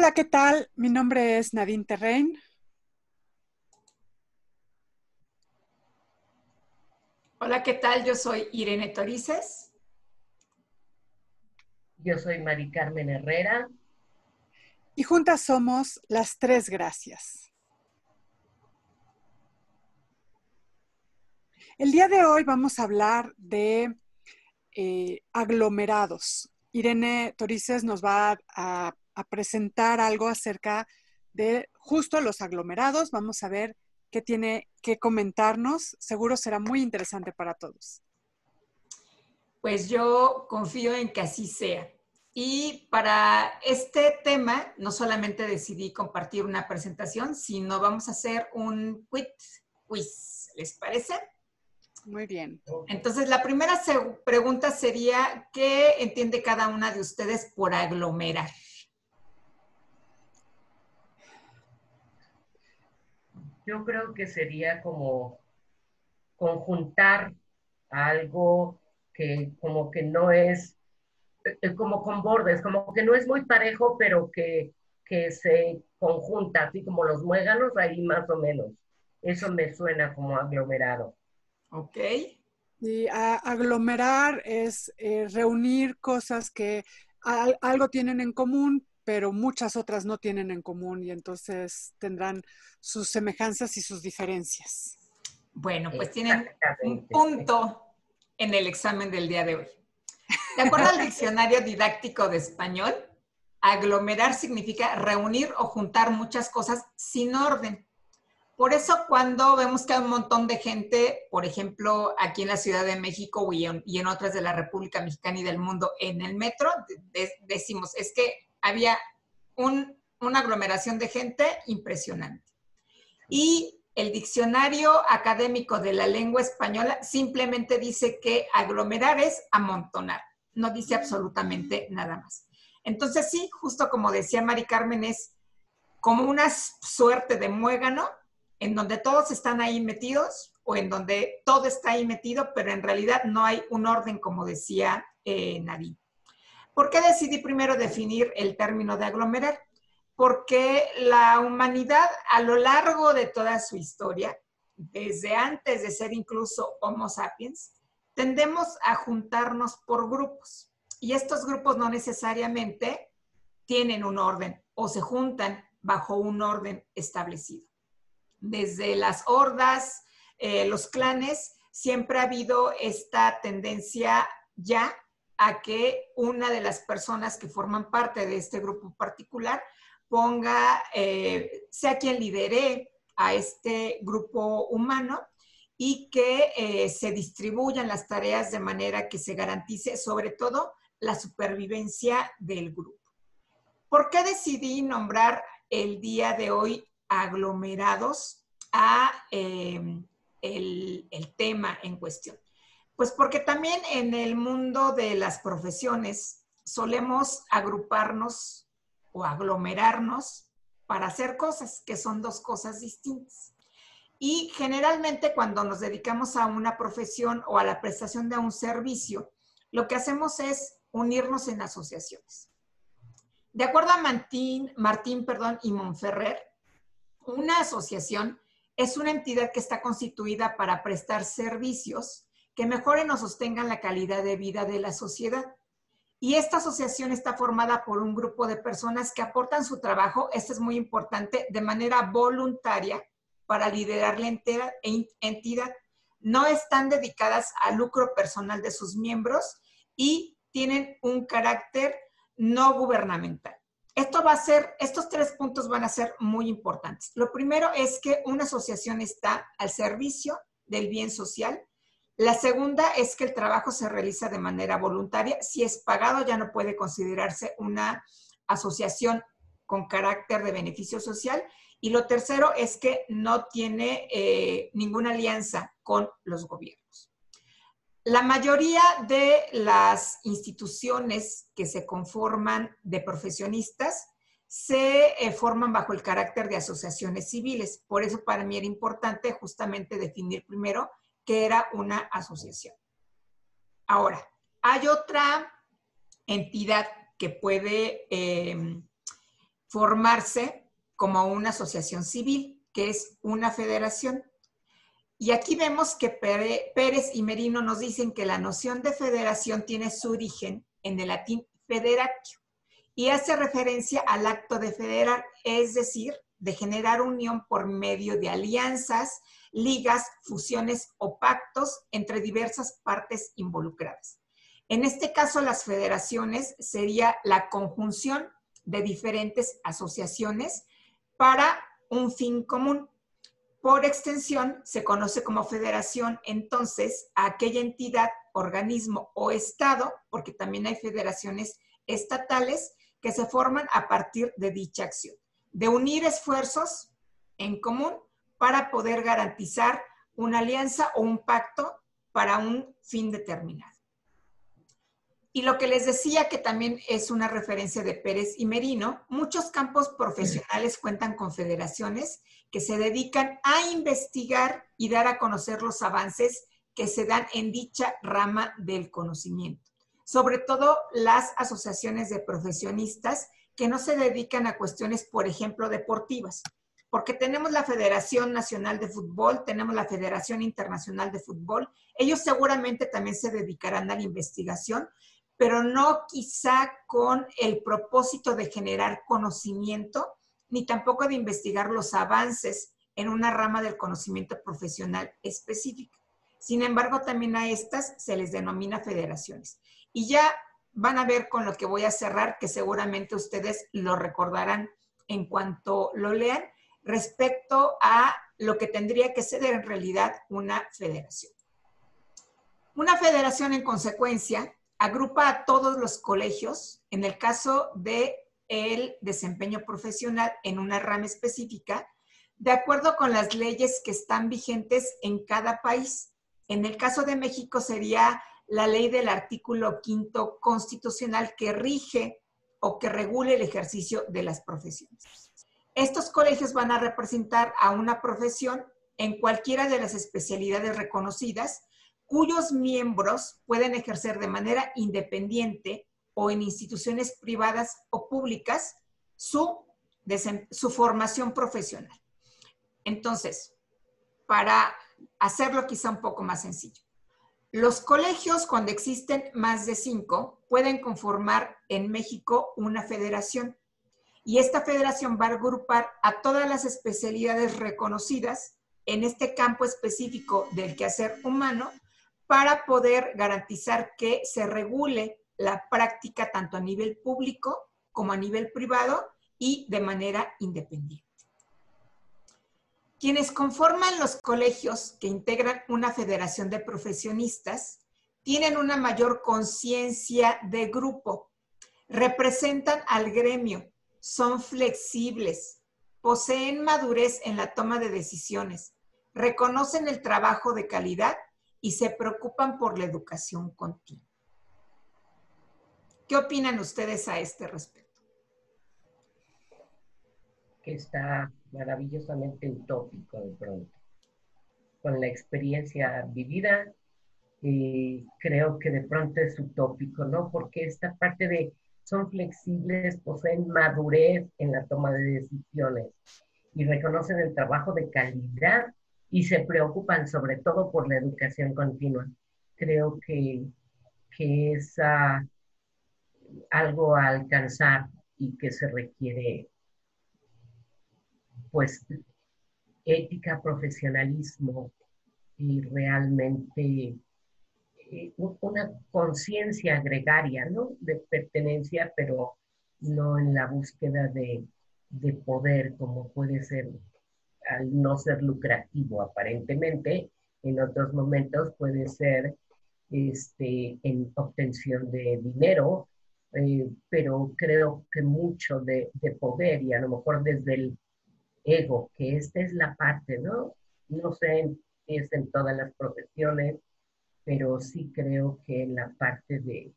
Hola, ¿qué tal? Mi nombre es Nadine Terrain. Hola, ¿qué tal? Yo soy Irene Torices. Yo soy Mari Carmen Herrera. Y juntas somos las tres gracias. El día de hoy vamos a hablar de eh, aglomerados. Irene Torices nos va a, a presentar algo acerca de justo los aglomerados. Vamos a ver qué tiene que comentarnos. Seguro será muy interesante para todos. Pues yo confío en que así sea. Y para este tema, no solamente decidí compartir una presentación, sino vamos a hacer un quiz. quiz. ¿Les parece? Muy bien. Entonces, la primera pregunta sería, ¿qué entiende cada una de ustedes por aglomerar? Yo creo que sería como conjuntar algo que como que no es, eh, como con bordes, como que no es muy parejo, pero que, que se conjunta, así como los muéganos, ahí más o menos. Eso me suena como aglomerado. Ok. Y aglomerar es eh, reunir cosas que algo tienen en común, pero muchas otras no tienen en común y entonces tendrán sus semejanzas y sus diferencias. Bueno, pues tienen un punto en el examen del día de hoy. De acuerdo al diccionario didáctico de español, aglomerar significa reunir o juntar muchas cosas sin orden. Por eso cuando vemos que hay un montón de gente, por ejemplo, aquí en la Ciudad de México y en, otras de la República Mexicana y del mundo, en el metro, decimos, es que había una aglomeración de gente impresionante. Y el diccionario académico de la lengua española simplemente dice que aglomerar es amontonar, no dice absolutamente nada más. Entonces sí, justo como decía Mari Carmen, es como una suerte de muégano en donde todos están ahí metidos o en donde todo está ahí metido, pero en realidad no hay un orden, como decía eh, Nadine. ¿Por qué decidí primero definir el término de aglomerar? Porque la humanidad a lo largo de toda su historia, desde antes de ser incluso Homo sapiens, tendemos a juntarnos por grupos. Y estos grupos no necesariamente tienen un orden o se juntan bajo un orden establecido desde las hordas, eh, los clanes, siempre ha habido esta tendencia ya a que una de las personas que forman parte de este grupo particular ponga, eh, sea quien lidere a este grupo humano y que eh, se distribuyan las tareas de manera que se garantice sobre todo la supervivencia del grupo. ¿Por qué decidí nombrar el día de hoy aglomerados a em, el, el tema en cuestión? Pues porque también en el mundo de las profesiones solemos agruparnos o aglomerarnos para hacer cosas, que son dos cosas distintas. Y generalmente cuando nos dedicamos a una profesión o a la prestación de un servicio, lo que hacemos es unirnos en asociaciones. De acuerdo a Martín, Martín perdón, y Monferrer, una asociación es una entidad que está constituida para prestar servicios que mejoren o sostengan la calidad de vida de la sociedad. Y esta asociación está formada por un grupo de personas que aportan su trabajo, esto es muy importante, de manera voluntaria para liderar la entidad. No están dedicadas al lucro personal de sus miembros y tienen un carácter no gubernamental. Esto va a ser, estos tres puntos van a ser muy importantes. Lo primero es que una asociación está al servicio del bien social. La segunda es que el trabajo se realiza de manera voluntaria. Si es pagado, ya no puede considerarse una asociación con carácter de beneficio social. Y lo tercero es que no tiene eh, ninguna alianza con los gobiernos. La mayoría de las instituciones que se conforman de profesionistas se eh, forman bajo el carácter de asociaciones civiles. Por eso para mí era importante justamente definir primero qué era una asociación. Ahora, hay otra entidad que puede em, formarse como una asociación civil, que es una federación. Y aquí vemos que Pérez y Merino nos dicen que la noción de federación tiene su origen en el latín federatio y hace referencia al acto de federar, es decir, de generar unión por medio de alianzas, ligas, fusiones o pactos entre diversas partes involucradas. En este caso, las federaciones sería la conjunción de diferentes asociaciones para un fin común. Por extensión, se conoce como federación entonces a aquella entidad, organismo o estado, porque también hay federaciones estatales que se forman a partir de dicha acción, de unir esfuerzos en común para poder garantizar una alianza o un pacto para un fin determinado. Y lo que les decía que también es una referencia de Pérez y Merino, muchos campos profesionales cuentan con federaciones que se dedican a investigar y dar a conocer los avances que se dan en dicha rama del conocimiento. Sobre todo las asociaciones de profesionistas que no se dedican a cuestiones, por ejemplo, deportivas, porque tenemos la Federación Nacional de Fútbol, tenemos la Federación Internacional de Fútbol, ellos seguramente también se dedicarán a la investigación, pero no quizá con el propósito de generar conocimiento, ni tampoco de investigar los avances en una rama del conocimiento profesional específica. Sin embargo, también a estas se les denomina federaciones. Y ya van a ver con lo que voy a cerrar, que seguramente ustedes lo recordarán en cuanto lo lean, respecto a lo que tendría que ser en realidad una federación. Una federación, en consecuencia, agrupa a todos los colegios, en el caso de el desempeño profesional en una rama específica, de acuerdo con las leyes que están vigentes en cada país. En el caso de México sería la ley del artículo quinto constitucional que rige o que regule el ejercicio de las profesiones. Estos colegios van a representar a una profesión en cualquiera de las especialidades reconocidas cuyos miembros pueden ejercer de manera independiente o en instituciones privadas o públicas su, su formación profesional. Entonces, para hacerlo quizá un poco más sencillo, los colegios, cuando existen más de cinco, pueden conformar en México una federación. Y esta federación va a agrupar a todas las especialidades reconocidas en este campo específico del quehacer humano para poder garantizar que se regule la práctica tanto a nivel público como a nivel privado y de manera independiente. Quienes conforman los colegios que integran una federación de profesionistas tienen una mayor conciencia de grupo, representan al gremio, son flexibles, poseen madurez en la toma de decisiones, reconocen el trabajo de calidad y se preocupan por la educación continua. ¿Qué opinan ustedes a este respecto? Que está maravillosamente utópico de pronto. Con la experiencia vivida, y creo que de pronto es utópico, ¿no? Porque esta parte de son flexibles, poseen madurez en la toma de decisiones y reconocen el trabajo de calidad y se preocupan sobre todo por la educación continua. Creo que, que es ah, algo a alcanzar y que se requiere pues ética, profesionalismo y realmente eh, una conciencia gregaria, ¿no? De pertenencia, pero no en la búsqueda de, de poder como puede ser al no ser lucrativo aparentemente, en otros momentos puede ser este, en obtención de dinero, eh, pero creo que mucho de, de, poder y a lo mejor desde el ego, que esta es la parte, ¿no? No sé es en todas las profesiones, pero sí creo que en la parte de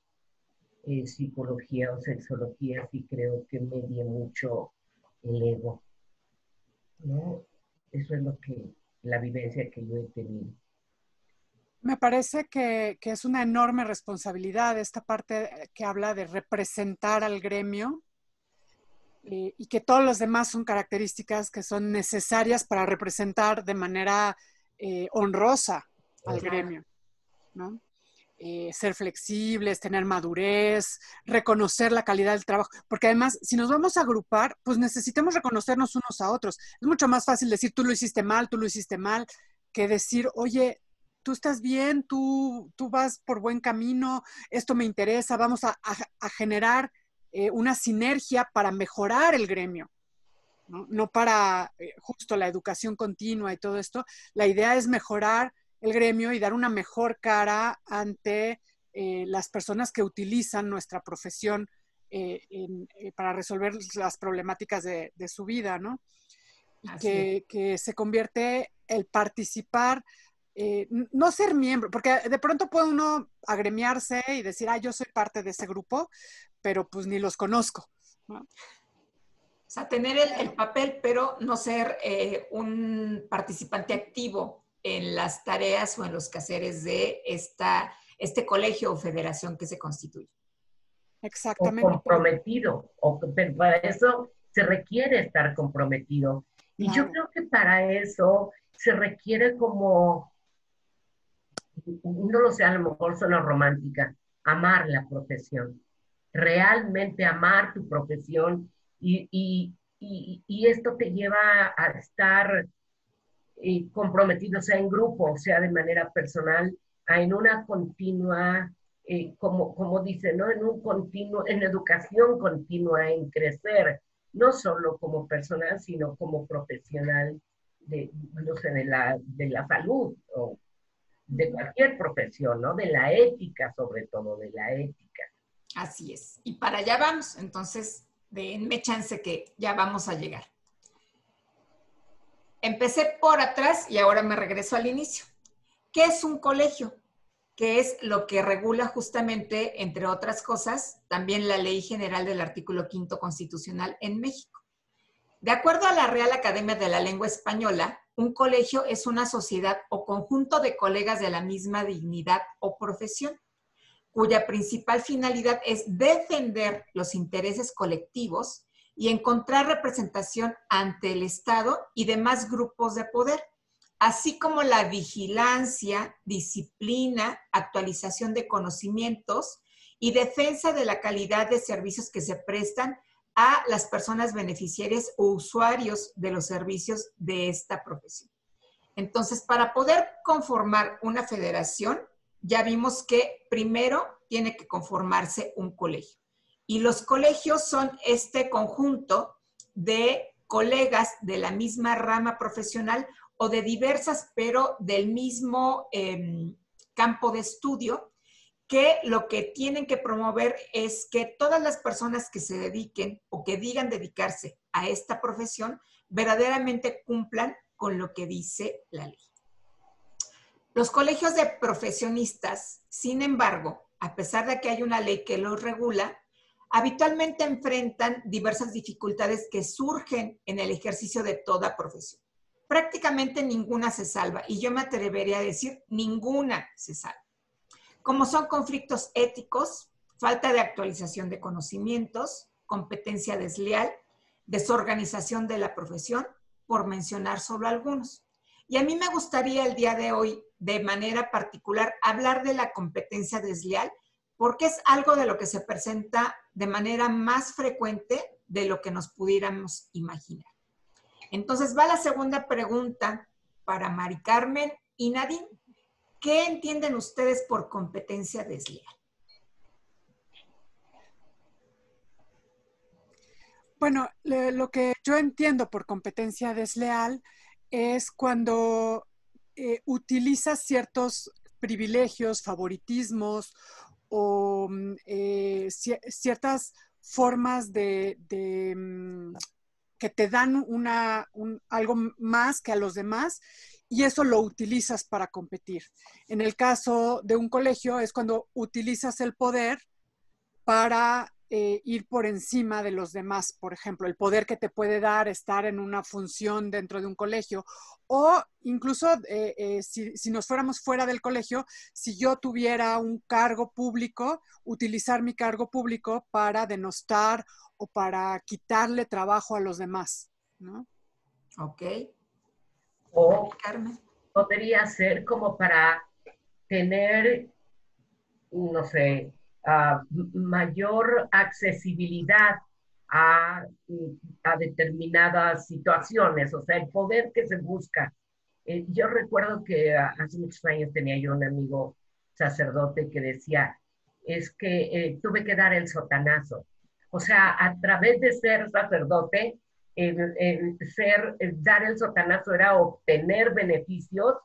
eh, psicología o sexología sí creo que media mucho el ego, ¿no? Eso es lo que, la vivencia que yo he tenido. Me parece que, es una enorme responsabilidad esta parte que habla de representar al gremio eh, y que todos los demás son características que son necesarias para representar de manera eh, honrosa al gremio, Eh, ser flexibles, tener madurez, reconocer la calidad del trabajo, porque además, si nos vamos a agrupar, pues necesitamos reconocernos unos a otros. Es mucho más fácil decir, tú lo hiciste mal, tú lo hiciste mal, que decir, oye, tú estás bien, tú, tú vas por buen camino, esto me interesa, vamos a, generar eh, una sinergia para mejorar el gremio. No, para eh, justo la educación continua y todo esto. La idea es mejorar el gremio y dar una mejor cara ante eh, las personas que utilizan nuestra profesión eh, eh, para resolver las problemáticas de, su vida, ¿no? Que, que, se convierte el participar, no ser miembro, porque de pronto puede uno agremiarse y decir, ah, yo soy parte de ese grupo, pero pues ni los conozco. ¿no? O sea, tener el, el papel, pero no ser un participante activo en las tareas o en los quehaceres de esta, este colegio o federación que se constituye. Exactamente. O comprometido, o, para eso se requiere estar comprometido. Y yo creo que para eso se requiere como, no lo sé, a lo mejor suena romántica, amar la profesión, realmente amar tu profesión y, y, y, y esto te lleva a estar y comprometido, sea en grupo, sea de manera personal, en una continua, eh, como, como dice, ¿no? En un continuo, en educación continua, en crecer, no solo como personal, sino como profesional de, no sé, de la, de la salud o de cualquier profesión, ¿no? De la ética, sobre todo, de la ética. Así es. Y para allá vamos. Entonces, denme chance que ya vamos a llegar. Empecé por atrás y ahora me regreso al inicio. ¿Qué es un colegio? ¿Qué es lo que regula justamente, entre otras cosas, también la Ley General del Artículo Quinto Constitucional en México. De acuerdo a la Real Academia de la Lengua Española, un colegio es una sociedad o conjunto de colegas de la misma dignidad o profesión, cuya principal finalidad es defender los intereses colectivos y encontrar representación ante el Estado y demás grupos de poder, así como la vigilancia, disciplina, actualización de conocimientos y defensa de la calidad de servicios que se prestan a las personas beneficiarias o usuarios de los servicios de esta profesión. Entonces, para poder conformar una federación, ya vimos que primero tiene que conformarse un colegio. Y los colegios son este conjunto de colegas de la misma rama profesional o de diversas, pero del mismo em, campo de estudio, que lo que tienen que promover es que todas las personas que se dediquen o que digan dedicarse a esta profesión verdaderamente cumplan con lo que dice la ley. Los colegios de profesionistas, sin embargo, a pesar de que hay una ley que los regula, habitualmente enfrentan diversas dificultades que surgen en el ejercicio de toda profesión. Prácticamente ninguna se salva y yo me atrevería a decir ninguna se salva. Como son conflictos éticos, falta de actualización de conocimientos, competencia desleal, desorganización de la profesión, por mencionar solo algunos. Y a mí me gustaría el día de hoy, de manera particular, hablar de la competencia desleal porque es algo de lo que se presenta de manera más frecuente de lo que nos pudiéramos imaginar. Entonces va la segunda pregunta para Mari Carmen y Nadine. ¿Qué entienden ustedes por competencia desleal? Bueno, lo que yo entiendo por competencia desleal es cuando eh, utilizas ciertos privilegios, favoritismos o mm, eh, ciertas formas de, mm, que te dan una, algo más que a los demás y eso lo utilizas para competir. En el caso de un colegio es cuando utilizas el poder para eh, ir por encima de los demás, por ejemplo, el poder que te puede dar estar en una función dentro de un colegio o incluso eh, eh, si, si, nos fuéramos fuera del colegio, si yo tuviera un cargo público, utilizar mi cargo público para denostar o para quitarle trabajo a los demás, ¿no? Ok. O podría ser como para tener, no sé, mayor accesibilidad a, determinadas situaciones, o sea, el poder que se busca. Eh, yo recuerdo que hace muchos años tenía yo un amigo sacerdote que decía, es que eh, tuve que dar el sotanazo. O sea, a través de ser sacerdote, el, ser, dar el sotanazo era obtener beneficios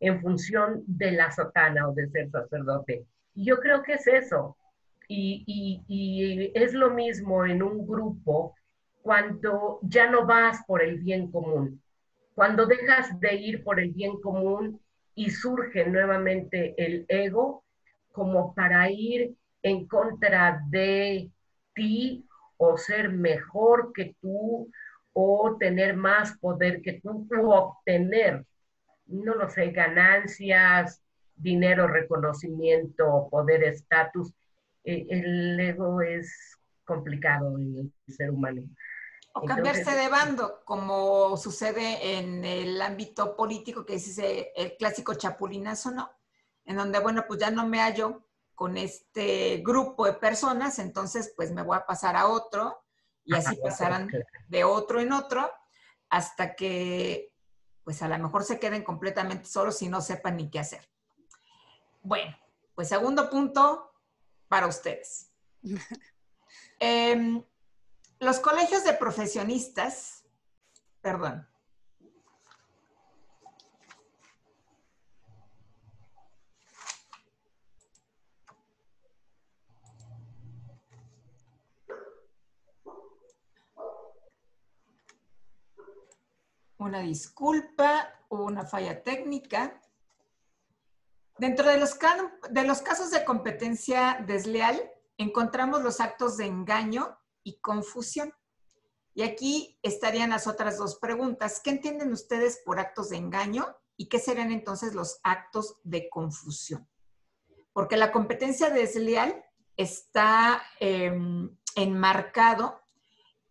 en función de la sotana o de ser sacerdote. Y yo creo que es eso. Y, es lo mismo en un grupo cuando ya no vas por el bien común, cuando dejas de ir por el bien común y surge nuevamente el ego como para ir en contra de ti o ser mejor que tú o tener más poder que tú o obtener, no lo sé, ganancias, dinero, reconocimiento, poder, estatus eh, el ego es complicado en el ser humano. O cambiarse de bando, como sucede en el ámbito político, que es el clásico chapulinazo, ¿no? En donde, bueno, pues ya no me hallo con este grupo de personas, entonces pues me voy a pasar a otro y así pasarán de otro en otro hasta que pues a lo mejor se queden completamente solos y no sepan ni qué hacer. Bueno, pues segundo punto, para ustedes. Em, los colegios de profesionistas, perdón. Una disculpa, una falla técnica. Dentro de los, casos de competencia desleal, encontramos los actos de engaño y confusión. Y aquí estarían las otras dos preguntas. ¿Qué entienden ustedes por actos de engaño y qué serían entonces los actos de confusión? Porque la competencia desleal está em, enmarcado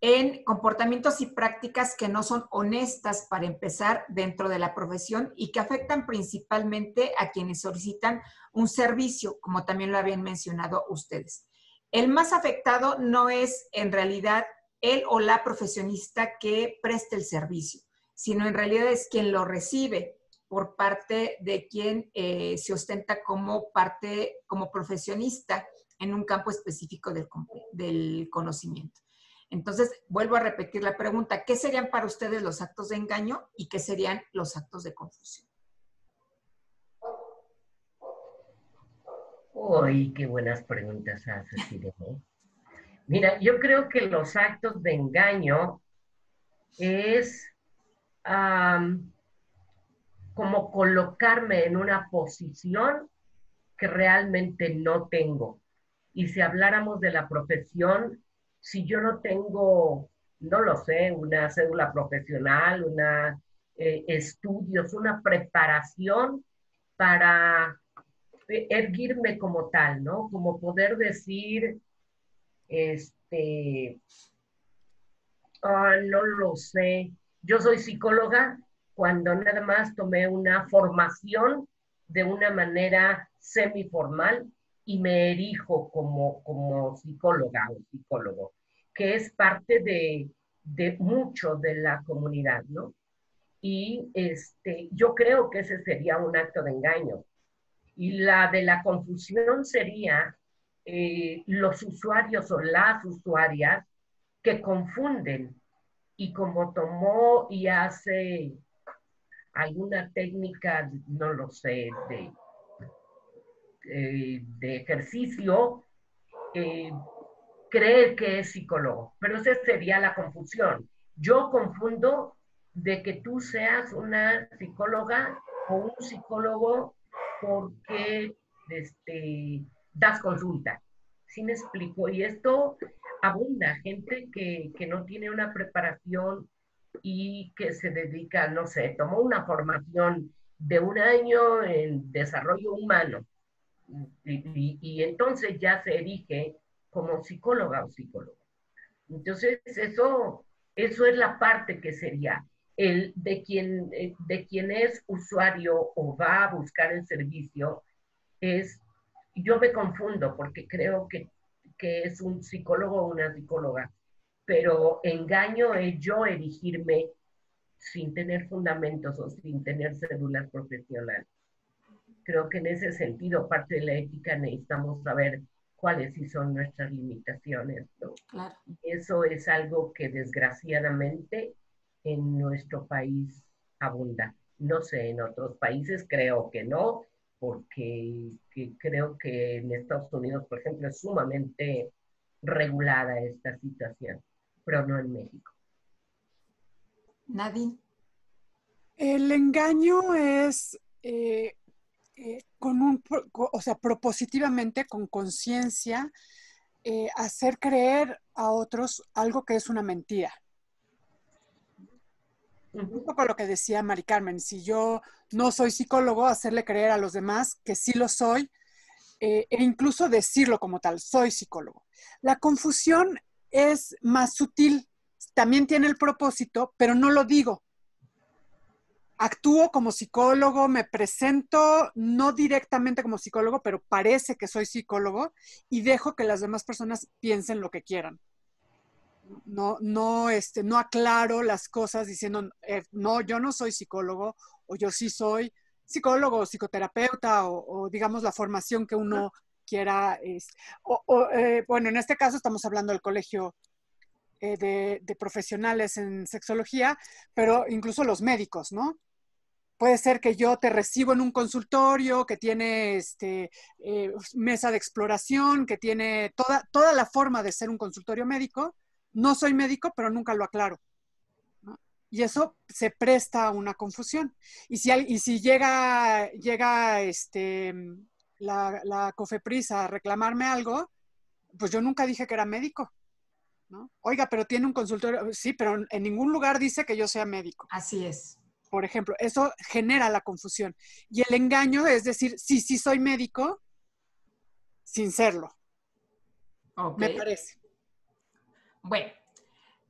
en comportamientos y prácticas que no son honestas para empezar dentro de la profesión y que afectan principalmente a quienes solicitan un servicio, como también lo habían mencionado ustedes. El más afectado no es en realidad él o la profesionista que preste el servicio, sino en realidad es quien lo recibe por parte de quien eh, se ostenta como parte, como profesionista en un campo específico del conocimiento. Entonces, vuelvo a repetir la pregunta, ¿qué serían para ustedes los actos de engaño y qué serían los actos de confusión? Uy, qué buenas preguntas haces, Mira, yo creo que los actos de engaño es como colocarme en una posición que realmente no tengo. Y si habláramos de la profesión, si yo no tengo, no lo sé, una cédula profesional, una eh, estudios, una preparación para erguirme como tal, ¿no? Como poder decir, este, ah, no lo sé, yo soy psicóloga cuando nada más tomé una formación de una manera semiformal y me erijo como, como psicóloga o psicólogo, que es parte de, de mucho de la comunidad, ¿no? Y este, yo creo que ese sería un acto de engaño. Y la de la confusión sería eh, los usuarios o las usuarias que confunden y como tomó y hace alguna técnica, no lo sé, de eh, de ejercicio eh, cree que es psicólogo, pero esa sería la confusión. Yo confundo de que tú seas una psicóloga o un psicólogo porque este, das consulta. ¿Sí me explico? Y esto abunda, gente que, que no tiene una preparación y que se dedica, no sé, tomó una formación de un año en desarrollo humano y, entonces ya se erige como psicóloga o psicólogo. Entonces, eso, eso es la parte que sería el de quien, eh, de quien es usuario o va a buscar el servicio, es, yo me confundo porque creo que, que es un psicólogo o una psicóloga, pero engaño es yo erigirme sin tener fundamentos o sin tener cédulas profesionales. Creo que en ese sentido, parte de la ética, necesitamos saber cuáles sí son nuestras limitaciones. Claro. Eso es algo que desgraciadamente en nuestro país abunda. No sé, en otros países creo que no, porque creo que en Estados Unidos, por ejemplo, es sumamente regulada esta situación, pero no en México. Nadie. El engaño es eh, eh, con un, o sea, propositivamente, con conciencia, eh, hacer creer a otros algo que es una mentira. Un poco lo que decía Mari Carmen, si yo no soy psicólogo, hacerle creer a los demás que sí lo soy, e incluso decirlo como tal, soy psicólogo. La confusión es más sutil, también tiene el propósito, pero no lo digo. Actúo como psicólogo, me presento no directamente como psicólogo, pero parece que soy psicólogo y dejo que las demás personas piensen lo que quieran. No, no, este, no aclaro las cosas diciendo, eh, no, yo no soy psicólogo o yo sí soy psicólogo, psicoterapeuta o, digamos la formación que uno quiera. Es, o, eh, bueno, en este caso estamos hablando del colegio eh, de, profesionales en sexología, pero incluso los médicos, ¿no? Puede ser que yo te recibo en un consultorio que tiene este, eh, mesa de exploración, que tiene toda, toda la forma de ser un consultorio médico. No soy médico, pero nunca lo aclaro. Y eso se presta a una confusión. Y si, y si llega, llega este, la, la COFEPRIS a reclamarme algo, pues yo nunca dije que era médico. Oiga, pero tiene un consultorio. Sí, pero en ningún lugar dice que yo sea médico. Así es. Por ejemplo, eso genera la confusión. Y el engaño es decir, sí, sí soy médico, sin serlo. Me parece. Bueno,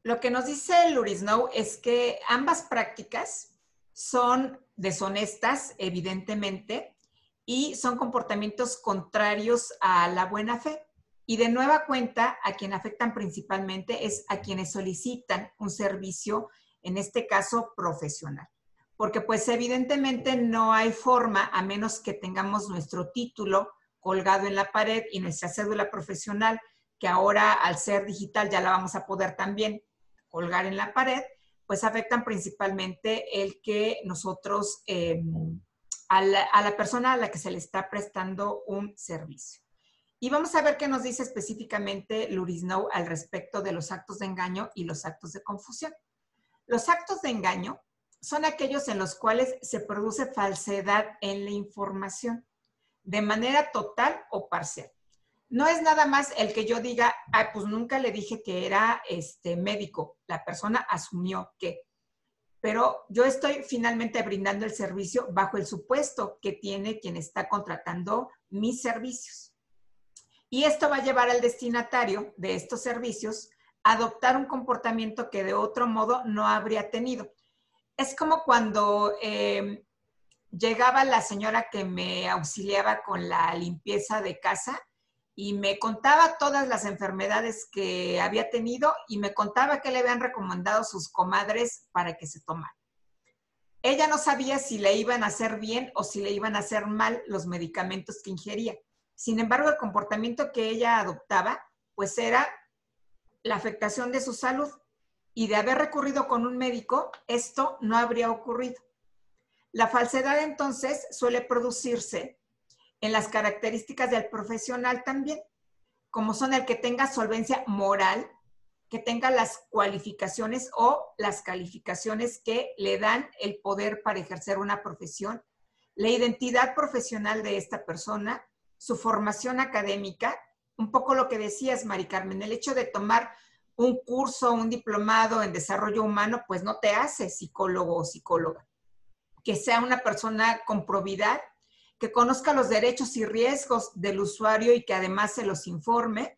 lo que nos dice Lurisnow es que ambas prácticas son deshonestas, evidentemente, y son comportamientos contrarios a la buena fe. Y de nueva cuenta, a quien afectan principalmente es a quienes solicitan un servicio, en este caso profesional. Porque pues evidentemente no hay forma, a menos que tengamos nuestro título colgado en la pared y nuestra cédula profesional, que ahora al ser digital ya la vamos a poder también colgar en la pared, pues afectan principalmente el que nosotros, em, a, la, a la persona a la que se le está prestando un servicio. Y vamos a ver qué nos dice específicamente Luris Snow al respecto de los actos de engaño y los actos de confusión. Los actos de engaño son aquellos en los cuales se produce falsedad en la información de manera total o parcial. No es nada más el que yo diga, ah, pues nunca le dije que era este médico. La persona asumió que. Pero yo estoy finalmente brindando el servicio bajo el supuesto que tiene quien está contratando mis servicios. Y esto va a llevar al destinatario de estos servicios a adoptar un comportamiento que de otro modo no habría tenido. Es como cuando em, llegaba la señora que me auxiliaba con la limpieza de casa y me contaba todas las enfermedades que había tenido y me contaba que le habían recomendado sus comadres para que se tomara. Ella no sabía si le iban a hacer bien o si le iban a hacer mal los medicamentos que ingería. Sin embargo, el comportamiento que ella adoptaba, pues era la afectación de su salud. Y de haber recurrido con un médico, esto no habría ocurrido. La falsedad entonces suele producirse en las características del profesional también, como son el que tenga solvencia moral, que tenga las cualificaciones o las calificaciones que le dan el poder para ejercer una profesión, la identidad profesional de esta persona, su formación académica un poco lo que decías, Mari Carmen, el hecho de tomar un curso, un diplomado en desarrollo humano, pues no te hace psicólogo o psicóloga. Que sea una persona con probidad, que conozca los derechos y riesgos del usuario y que además se los informe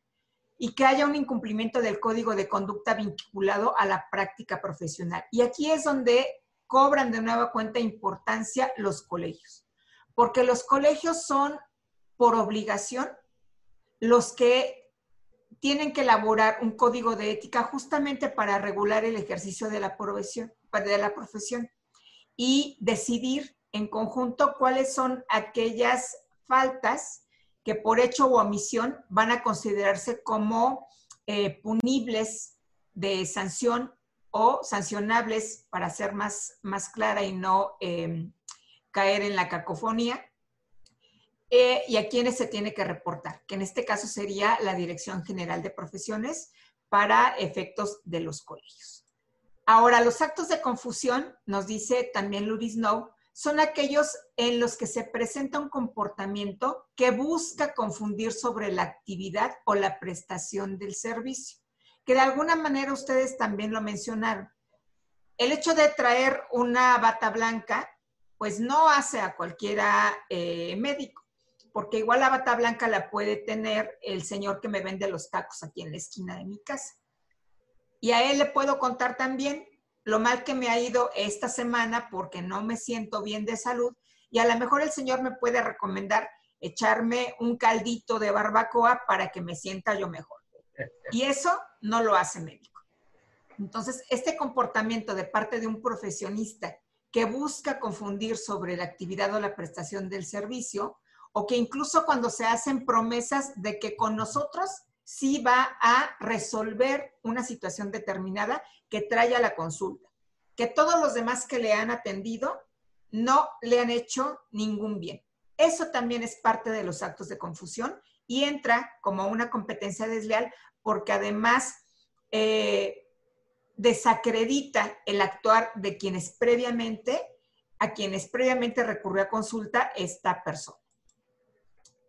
y que haya un incumplimiento del código de conducta vinculado a la práctica profesional. Y aquí es donde cobran de nueva cuenta importancia los colegios, porque los colegios son por obligación los que tienen que elaborar un código de ética justamente para regular el ejercicio de la profesión, de la profesión y decidir en conjunto cuáles son aquellas faltas que por hecho o omisión van a considerarse como eh, punibles de sanción o sancionables, para ser más, más clara y no em, caer en la cacofonía, eh, y a quienes se tiene que reportar, que en este caso sería la Dirección General de Profesiones para efectos de los colegios. Ahora, los actos de confusión, nos dice también Luis No, son aquellos en los que se presenta un comportamiento que busca confundir sobre la actividad o la prestación del servicio, que de alguna manera ustedes también lo mencionaron. El hecho de traer una bata blanca, pues no hace a cualquiera eh, médico porque igual la bata blanca la puede tener el señor que me vende los tacos aquí en la esquina de mi casa. Y a él le puedo contar también lo mal que me ha ido esta semana porque no me siento bien de salud y a lo mejor el señor me puede recomendar echarme un caldito de barbacoa para que me sienta yo mejor. Y eso no lo hace médico. Entonces, este comportamiento de parte de un profesionista que busca confundir sobre la actividad o la prestación del servicio, o que incluso cuando se hacen promesas de que con nosotros sí va a resolver una situación determinada que trae a la consulta, que todos los demás que le han atendido no le han hecho ningún bien. Eso también es parte de los actos de confusión y entra como una competencia desleal porque además eh, desacredita el actuar de quienes previamente, a quienes previamente recurrió a consulta esta persona.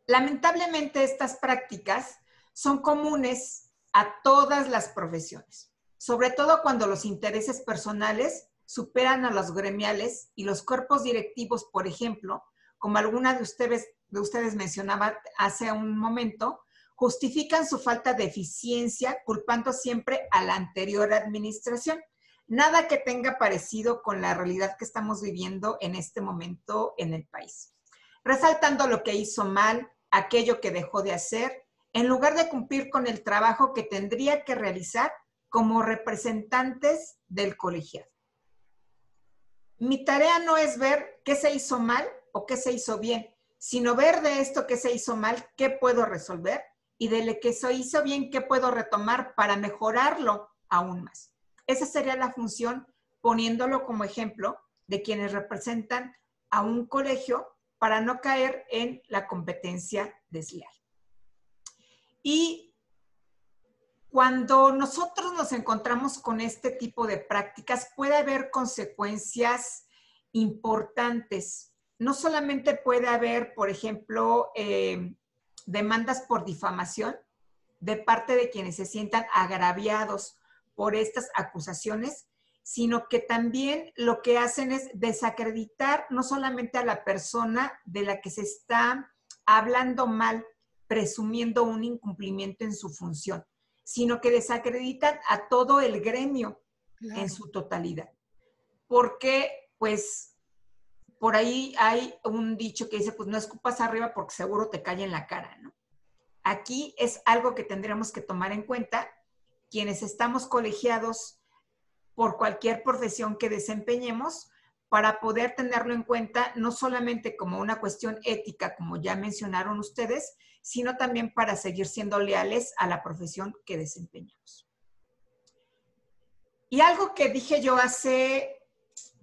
Lamentablemente estas prácticas son comunes a todas las profesiones, sobre todo cuando los intereses personales superan a los gremiales y los cuerpos directivos, por ejemplo, como alguna de ustedes, de mencionaba hace un momento, justifican su falta de eficiencia culpando siempre a la anterior administración. Nada que tenga parecido con la realidad que estamos viviendo en este momento en el país. Resaltando lo que hizo mal, aquello que dejó de hacer, en lugar de cumplir con el trabajo que tendría que realizar como representantes del colegiado. Mi tarea no es ver qué se hizo mal o qué se hizo bien, sino ver de esto que se hizo mal, qué puedo resolver y de lo que se hizo bien, qué puedo retomar para mejorarlo aún más. Esa sería la función, poniéndolo como ejemplo de quienes representan a un colegio para no caer en la competencia desleal. Y cuando nosotros nos encontramos con este tipo de prácticas, puede haber consecuencias importantes. No solamente puede haber, por ejemplo, eh, demandas por difamación de parte de quienes se sientan agraviados por estas acusaciones, sino que también lo que hacen es desacreditar no solamente a la persona de la que se está hablando mal, presumiendo un incumplimiento en su función, sino que desacreditan a todo el gremio en su totalidad. Porque, pues, por ahí hay un dicho que dice, pues no escupas arriba porque seguro te cae en la cara, ¿no? Aquí es algo que tendríamos que tomar en cuenta quienes estamos colegiados por cualquier profesión que desempeñemos para poder tenerlo en cuenta no solamente como una cuestión ética, como ya mencionaron ustedes, sino también para seguir siendo leales a la profesión que desempeñamos. Y algo que dije yo hace,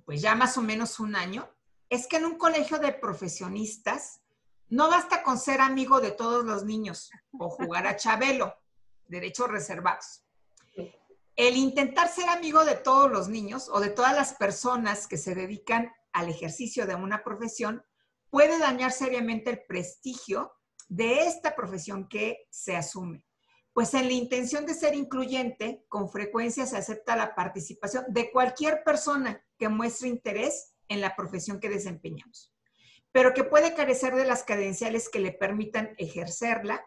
pues ya más o menos un año, es que en un colegio de profesionistas no basta con ser amigo de todos los niños o jugar a Chabelo, derechos reservados el intentar ser amigo de todos los niños o de todas las personas que se dedican al ejercicio de una profesión puede dañar seriamente el prestigio de esta profesión que se asume. Pues en la intención de ser incluyente, con frecuencia se acepta la participación de cualquier persona que muestre interés en la profesión que desempeñamos, pero que puede carecer de las credenciales que le permitan ejercerla,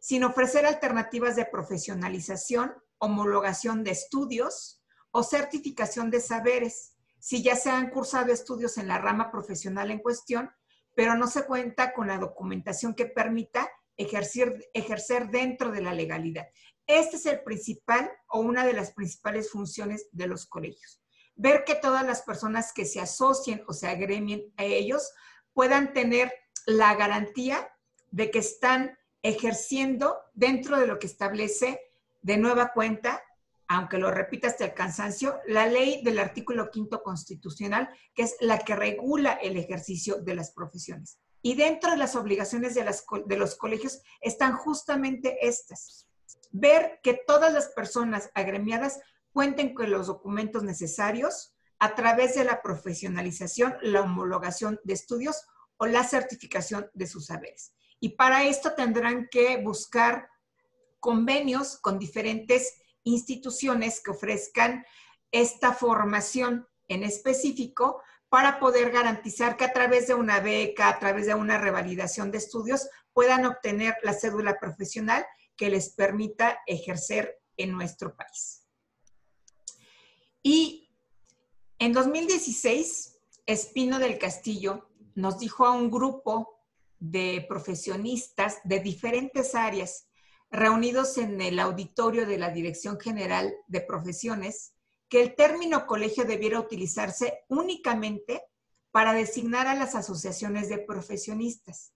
sin ofrecer alternativas de profesionalización, homologación de estudios o certificación de saberes, si ya se han cursado estudios en la rama profesional en cuestión, pero no se cuenta con la documentación que permita ejercer, ejercer dentro de la legalidad. Este es el principal o una de las principales funciones de los colegios. Ver que todas las personas que se asocien o se agremien a ellos puedan tener la garantía de que están ejerciendo dentro de lo que establece de nueva cuenta, aunque lo repita hasta el cansancio, la ley del artículo quinto constitucional, que es la que regula el ejercicio de las profesiones. Y dentro de las obligaciones de, los colegios están justamente estas. Ver que todas las personas agremiadas cuenten con los documentos necesarios a través de la profesionalización, la homologación de estudios o la certificación de sus saberes. Y para esto tendrán que buscar convenios con diferentes instituciones que ofrezcan esta formación en específico para poder garantizar que a través de una beca, a través de una revalidación de estudios, puedan obtener la cédula profesional que les permita ejercer en nuestro país. Y en 2016, Espino del Castillo nos dijo a un grupo de profesionistas de diferentes áreas reunidos en el auditorio de la Dirección General de Profesiones que el término colegio debiera utilizarse únicamente para designar a las asociaciones de profesionistas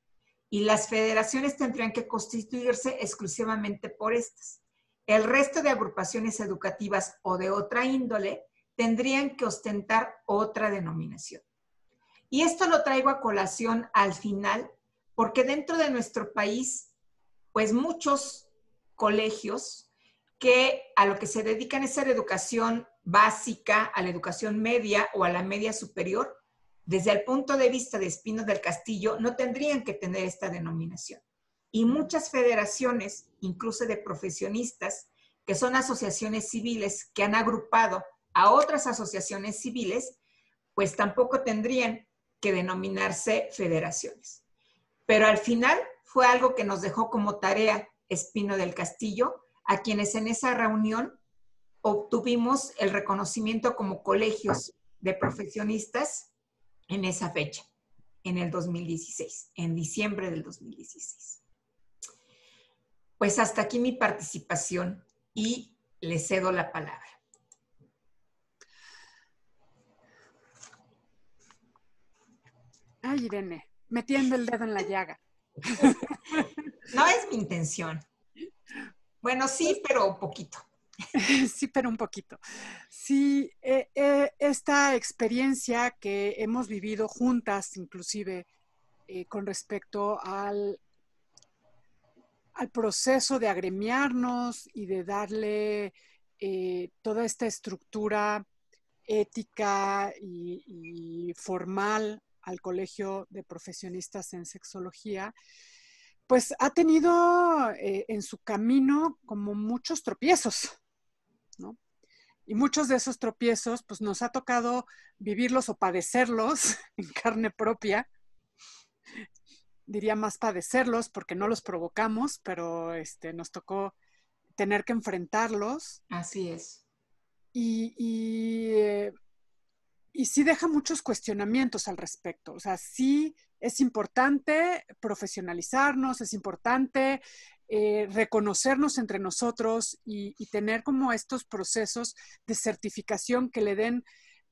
y las federaciones tendrían que constituirse exclusivamente por estas. El resto de agrupaciones educativas o de otra índole tendrían que ostentar otra denominación. Y esto lo traigo a colación al final porque dentro de nuestro país, pues muchos colegios que a lo que se dedican es a la educación básica, a la educación media o a la media superior, desde el punto de vista de Espino del Castillo, no tendrían que tener esta denominación. Y muchas federaciones, incluso de profesionistas, que son asociaciones civiles que han agrupado a otras asociaciones civiles, pues tampoco tendrían que denominarse federaciones. Pero al final fue algo que nos dejó como tarea Espino del Castillo, a quienes en esa reunión obtuvimos el reconocimiento como colegios de profesionistas en esa fecha, en el 2016, en diciembre del 2016. Pues hasta aquí mi participación y le cedo la palabra. Ay, Irene, metiendo el dedo en la llaga. No es mi intención. Bueno, sí, pero poquito. Sí, pero un poquito. Sí, eh, eh, esta experiencia que hemos vivido juntas, inclusive eh, con respecto al, al proceso de agremiarnos y de darle toda esta estructura ética y formal al Colegio de Profesionistas en Sexología, pues ha tenido eh, en su camino como muchos tropiezos, ¿no? Y muchos de esos tropiezos, pues nos ha tocado vivirlos o padecerlos en carne propia. Diría más padecerlos porque no los provocamos, pero este, nos tocó tener que enfrentarlos. Así es. Y, y, eh, y sí deja muchos cuestionamientos al respecto. O sea, sí es importante profesionalizarnos, es importante eh, reconocernos entre nosotros y, tener como estos procesos de certificación que le den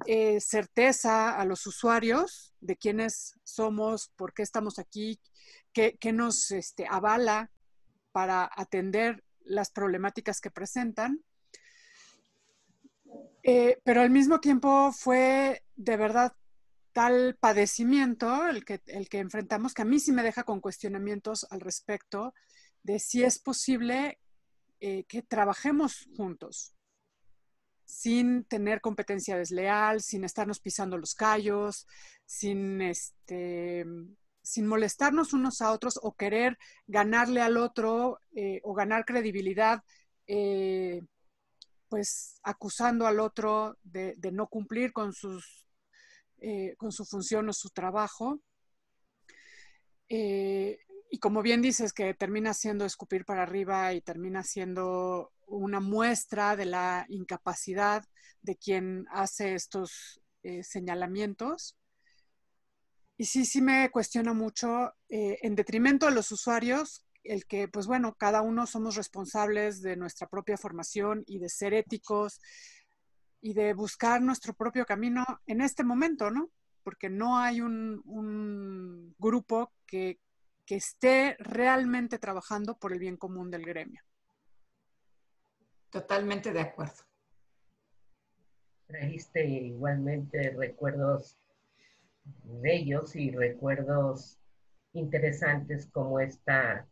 eh, certeza a los usuarios de quiénes somos, por qué estamos aquí, qué, nos este, avala para atender las problemáticas que presentan. Eh, pero al mismo tiempo fue de verdad tal padecimiento el que, el que enfrentamos que a mí sí me deja con cuestionamientos al respecto de si es posible eh, que trabajemos juntos sin tener competencia desleal, sin estarnos pisando los callos, sin, este, sin molestarnos unos a otros o querer ganarle al otro eh, o ganar credibilidad, pues acusando al otro de, no cumplir con, sus, con su función o su trabajo. y como bien dices, que termina siendo escupir para arriba y termina siendo una muestra de la incapacidad de quien hace estos señalamientos y sí, sí me cuestiona mucho, eh, en detrimento de los usuarios, el que, pues bueno, cada uno somos responsables de nuestra propia formación y de ser éticos y de buscar nuestro propio camino en este momento, ¿no? Porque no hay un, un grupo que, que esté realmente trabajando por el bien común del gremio. Totalmente de acuerdo. Trajiste igualmente recuerdos bellos y recuerdos interesantes como esta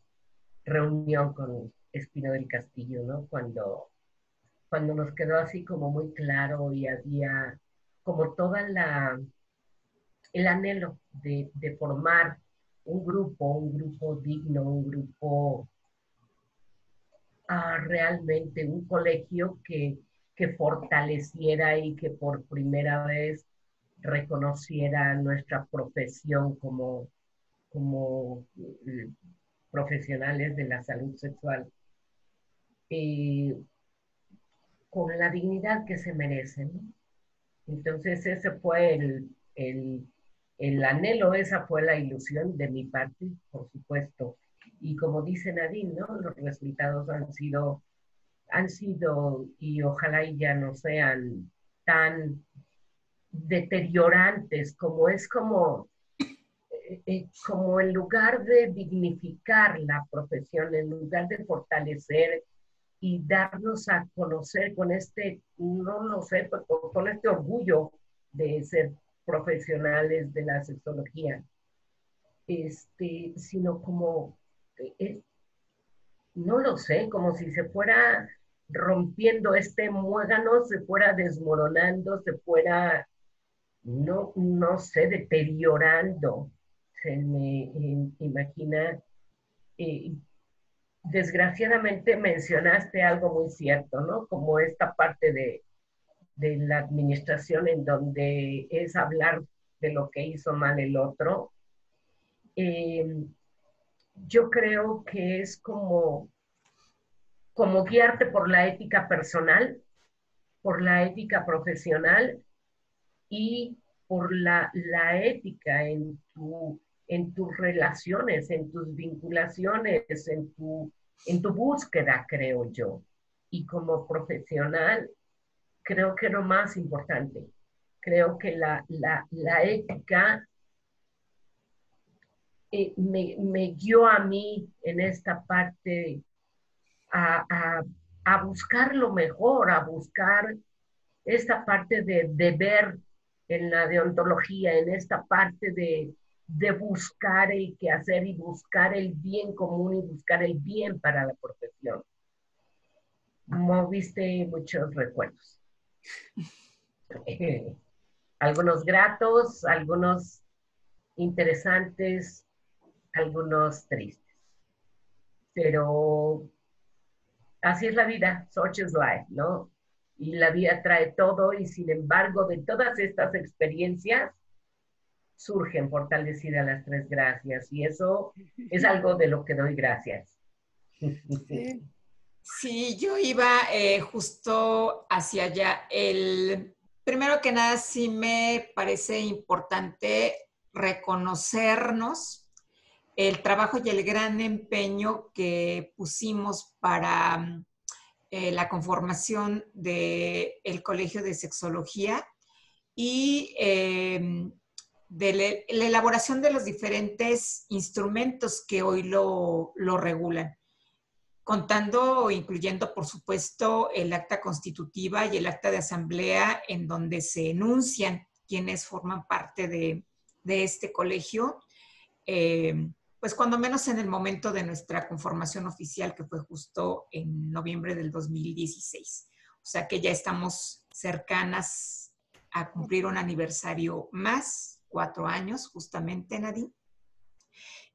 reunión con Espino del Castillo, ¿no? Cuando, cuando nos quedó así como muy claro y había como toda la, el anhelo de, formar un grupo, un grupo digno, un grupo ah, realmente, un colegio que, que fortaleciera y que por primera vez reconociera nuestra profesión como, como profesionales de la salud sexual con la dignidad que se merecen. Entonces ese fue el, el, el, anhelo, esa fue la ilusión de mi parte, por supuesto. Y como dice Nadine, ¿no? los resultados han sido, han sido, y ojalá ya no sean tan deteriorantes, como es como, eh, eh, como en lugar de dignificar la profesión, en lugar de fortalecer y darnos a conocer con este, no lo sé, con, este orgullo de ser profesionales de la sexología, este, sino como, eh, no lo sé, como si se fuera rompiendo este muégano, se fuera desmoronando, se fuera no, no sé, deteriorando. Se me imagina. Eh, desgraciadamente mencionaste algo muy cierto, ¿no? Como esta parte de, la administración en donde es hablar de lo que hizo mal el otro. Em, yo creo que es como, como guiarte por la ética personal, por la ética profesional y por la, ética en, tu, en tus relaciones, en tus vinculaciones, en tu, en tu búsqueda, creo yo. Y como profesional, creo que lo más importante, creo que la, ética eh, me, guió a mí en esta parte a, a buscar lo mejor, a buscar esta parte de deber en la deontología, en esta parte de, buscar el hacer y buscar el bien común y buscar el bien para la profesión. Moviste muchos recuerdos. algunos gratos, algunos interesantes, algunos tristes. Pero así es la vida, such is life, ¿no? y la vida trae todo y sin embargo de todas estas experiencias surgen fortalecidas las tres gracias y eso es algo de lo que doy gracias. Sí, yo iba eh, justo hacia allá. El, primero que nada, sí me parece importante reconocernos el trabajo y el gran empeño que pusimos para eh, la conformación del Colegio de Sexología y em, de la elaboración de los diferentes instrumentos que hoy lo, lo regulan, contando incluyendo, por supuesto, el acta constitutiva y el acta de asamblea en donde se enuncian quienes forman parte de, de este colegio. Eh, pues cuando menos en el momento de nuestra conformación oficial, que fue justo en noviembre del 2016. O sea que ya estamos cercanas a cumplir un aniversario más, cuatro años justamente, Nadine.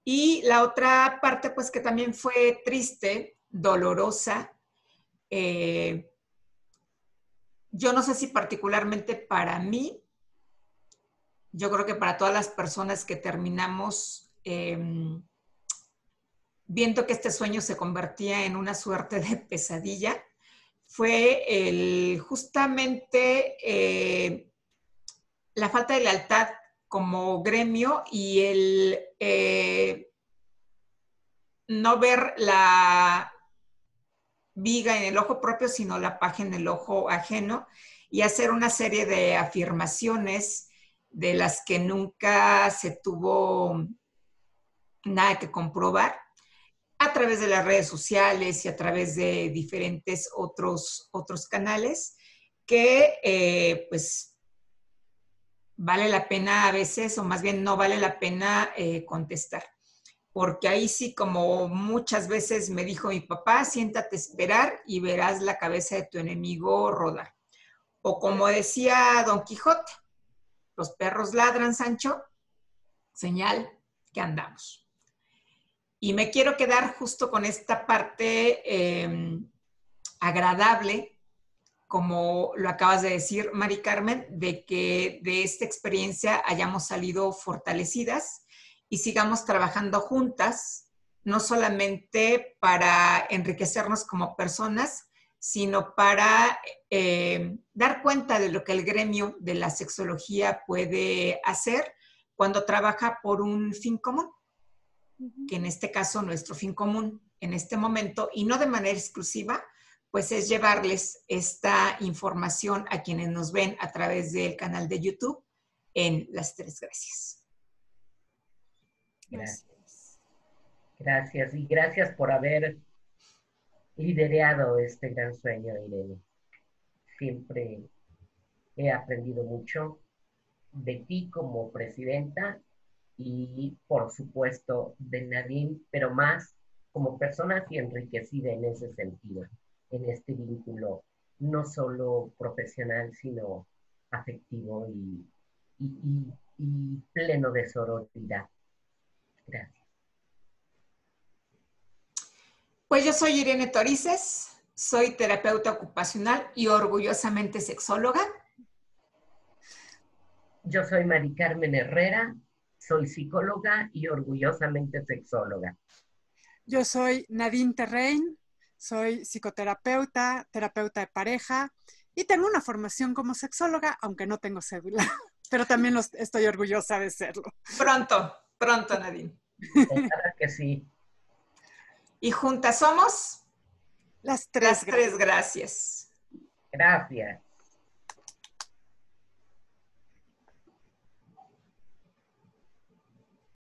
Y la otra parte, pues que también fue triste, dolorosa, eh, yo no sé si particularmente para mí, yo creo que para todas las personas que terminamos em, viendo que este sueño se convertía en una suerte de pesadilla, fue justamente eh, la falta de lealtad como gremio y el eh, no ver la viga en el ojo propio, sino la paja en el ojo ajeno y hacer una serie de afirmaciones de las que nunca se tuvo nada que comprobar a través de las redes sociales y a través de diferentes otros, otros canales que eh, pues vale la pena a veces o más bien no vale la pena eh, contestar. Porque ahí sí, como muchas veces me dijo mi papá, siéntate a esperar y verás la cabeza de tu enemigo rodar. O como decía Don Quijote, los perros ladran, Sancho, señal que andamos. Y me quiero quedar justo con esta parte em, agradable, como lo acabas de decir, Mari Carmen, de que de esta experiencia hayamos salido fortalecidas y sigamos trabajando juntas, no solamente para enriquecernos como personas, sino para em, dar cuenta de lo que el gremio de la sexología puede hacer cuando trabaja por un fin común que en este caso nuestro fin común en este momento, y no de manera exclusiva, pues es llevarles esta información a quienes nos ven a través del canal de YouTube en las tres gracias. Gracias. Gracias y gracias por haber liderado este gran sueño, Irene. Siempre he aprendido mucho de ti como presidenta y por supuesto de Nadine, pero más como persona y enriquecida en ese sentido, en este vínculo, no solo profesional, sino afectivo y, pleno de sororidad. Gracias. Pues yo soy Irene Torices, soy terapeuta ocupacional y orgullosamente sexóloga. Yo soy Mari Carmen Herrera, soy psicóloga y orgullosamente sexóloga. Yo soy Nadine Terrein, soy psicoterapeuta, terapeuta de pareja y tengo una formación como sexóloga, aunque no tengo cédula, pero también estoy orgullosa de serlo. Pronto, pronto, Nadine. Claro que sí. Y juntas somos las tres, las tres gracias. Gracias.